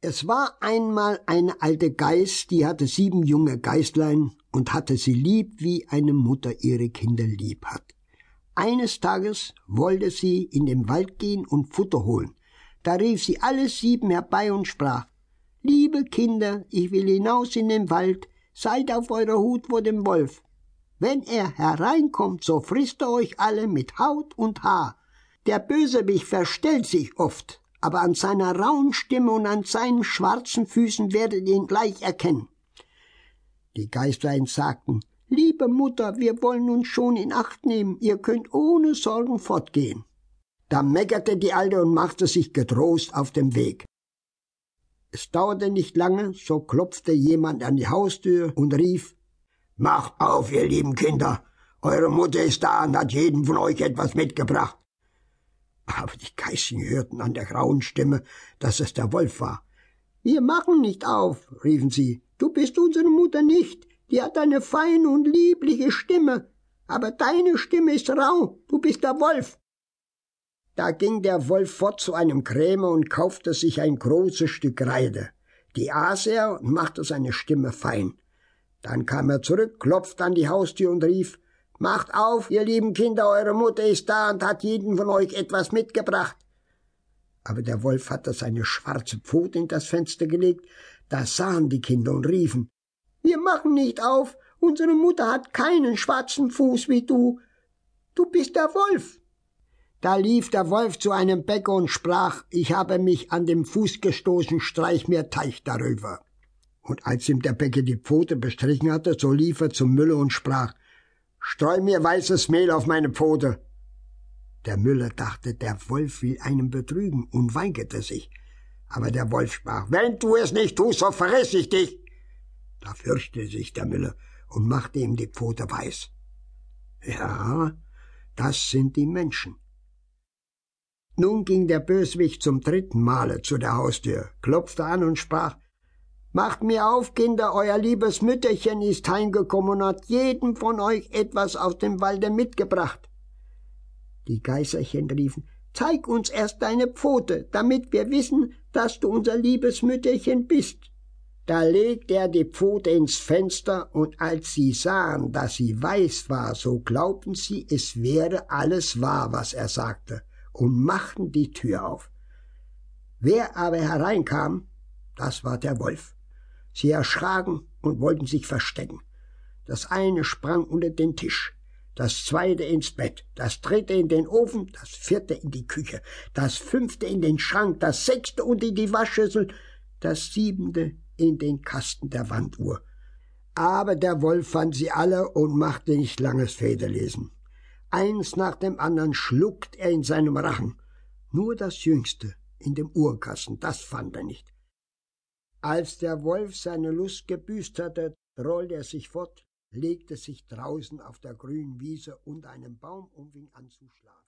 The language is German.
Es war einmal eine alte Geiß, die hatte sieben junge Geißlein und hatte sie lieb, wie eine Mutter ihre Kinder lieb hat. Eines Tages wollte sie in den Wald gehen und Futter holen. Da rief sie alle sieben herbei und sprach Liebe Kinder, ich will hinaus in den Wald, seid auf eurer Hut vor dem Wolf. Wenn er hereinkommt, so frisst er euch alle mit Haut und Haar. Der Bösewicht verstellt sich oft, aber an seiner rauen Stimme und an seinen schwarzen Füßen werdet ihr ihn gleich erkennen. Die Geisterlein sagten, Liebe Mutter, wir wollen uns schon in Acht nehmen, ihr könnt ohne Sorgen fortgehen. Da meckerte die Alte und machte sich getrost auf dem Weg. Es dauerte nicht lange, so klopfte jemand an die Haustür und rief Macht auf, ihr lieben Kinder, eure Mutter ist da und hat jedem von euch etwas mitgebracht. Aber die Geißen hörten an der grauen Stimme, dass es der Wolf war. Wir machen nicht auf, riefen sie, du bist unsere Mutter nicht, die hat eine feine und liebliche Stimme, aber deine Stimme ist rau, du bist der Wolf. Da ging der Wolf fort zu einem Krämer und kaufte sich ein großes Stück Reide. Die aß er und machte seine Stimme fein. Dann kam er zurück, klopfte an die Haustür und rief Macht auf, ihr lieben Kinder, eure Mutter ist da und hat jeden von euch etwas mitgebracht. Aber der Wolf hatte seine schwarze Pfote in das Fenster gelegt, da sahen die Kinder und riefen wir machen nicht auf. Unsere Mutter hat keinen schwarzen Fuß wie du. Du bist der Wolf. Da lief der Wolf zu einem Bäcker und sprach, ich habe mich an dem Fuß gestoßen, streich mir Teich darüber. Und als ihm der Bäcker die Pfote bestrichen hatte, so lief er zum Müller und sprach, streu mir weißes Mehl auf meine Pfote. Der Müller dachte, der Wolf will einen betrügen und weigerte sich. Aber der Wolf sprach, wenn du es nicht tust, so verriss ich dich. Da fürchtete sich der Müller und machte ihm die Pfote weiß. Ja, das sind die Menschen. Nun ging der Böswicht zum dritten Male zu der Haustür, klopfte an und sprach Macht mir auf, Kinder, euer liebes Mütterchen ist heimgekommen und hat jedem von euch etwas aus dem Walde mitgebracht. Die Geißerchen riefen Zeig uns erst deine Pfote, damit wir wissen, dass du unser liebes Mütterchen bist. Da legte er die Pfote ins Fenster, und als sie sahen, dass sie weiß war, so glaubten sie, es wäre alles wahr, was er sagte, und machten die Tür auf. Wer aber hereinkam, das war der Wolf. Sie erschraken und wollten sich verstecken. Das eine sprang unter den Tisch, das zweite ins Bett, das dritte in den Ofen, das vierte in die Küche, das fünfte in den Schrank, das sechste unter die Waschschüssel, das siebente in den Kasten der Wanduhr. Aber der Wolf fand sie alle und machte nicht langes Federlesen. Eins nach dem anderen schluckt er in seinem Rachen. Nur das Jüngste in dem Uhrkasten, das fand er nicht. Als der Wolf seine Lust gebüßt hatte, rollte er sich fort, legte sich draußen auf der grünen Wiese unter einem Baum und fing an zu schlafen.